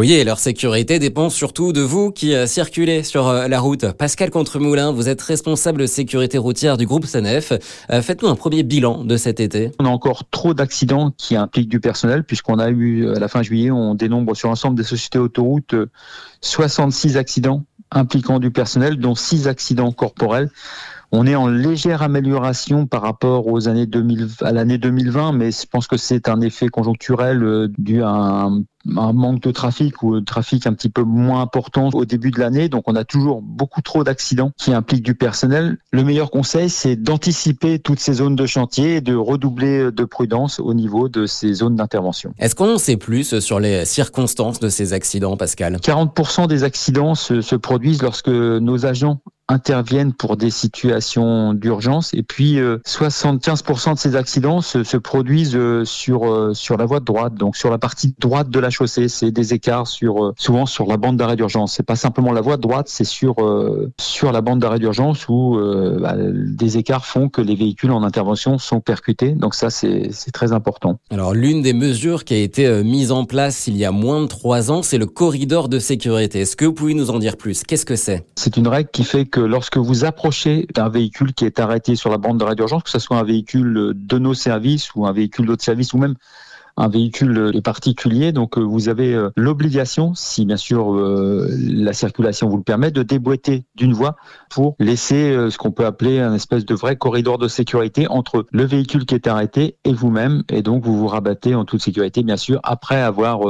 Oui, leur sécurité dépend surtout de vous qui euh, circulez sur euh, la route. Pascal Contremoulin, vous êtes responsable sécurité routière du groupe SANEF. Euh, faites-nous un premier bilan de cet été. On a encore trop d'accidents qui impliquent du personnel puisqu'on a eu à la fin juillet, on dénombre sur l'ensemble des sociétés autoroutes 66 accidents impliquant du personnel, dont 6 accidents corporels. On est en légère amélioration par rapport aux années 2000, à l'année 2020, mais je pense que c'est un effet conjoncturel euh, dû à un, manque de trafic ou de trafic un petit peu moins important au début de l'année. Donc on a toujours beaucoup trop d'accidents qui impliquent du personnel. Le meilleur conseil, c'est d'anticiper toutes ces zones de chantier et de redoubler de prudence au niveau de ces zones d'intervention. Est-ce qu'on sait plus sur les circonstances de ces accidents, Pascal? 40% des accidents se, se produisent lorsque nos agents interviennent pour des situations d'urgence. Et puis 75% euh, de ces accidents se, se produisent euh, sur euh, sur la voie de droite donc sur la partie droite de la chaussée. C'est des écarts sur souvent sur la bande d'arrêt d'urgence. C'est pas simplement la voie de droite c'est sur sur la bande d'arrêt d'urgence où bah, des écarts font que les véhicules en intervention sont percutés. Donc ça c'est c'est très important. Alors l'une des mesures qui a été mise en place il y a moins de trois ans c'est le corridor de sécurité. Est-ce que vous pouvez nous en dire plus? Qu'est-ce que c'est? C'est une règle qui fait que lorsque vous approchez d'un véhicule qui est arrêté sur la bande d'arrêt d'urgence, que ce soit un véhicule de nos services ou un véhicule d'autres services ou même un véhicule particulier. Donc euh, vous avez euh, l'obligation, si bien sûr euh, la circulation vous le permet, de déboîter d'une voie pour laisser ce qu'on peut appeler un espèce de vrai corridor de sécurité entre le véhicule qui est arrêté et vous-même. Et donc vous vous rabattez en toute sécurité, bien sûr, après avoir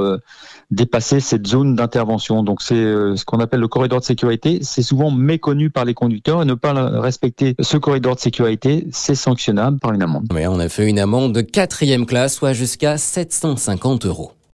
dépassé cette zone d'intervention. Donc c'est ce qu'on appelle le corridor de sécurité. C'est souvent méconnu par les conducteurs et ne pas respecter ce corridor de sécurité, c'est sanctionnable par une amende. Oui, on a fait une amende de quatrième classe, soit jusqu'à 750 euros.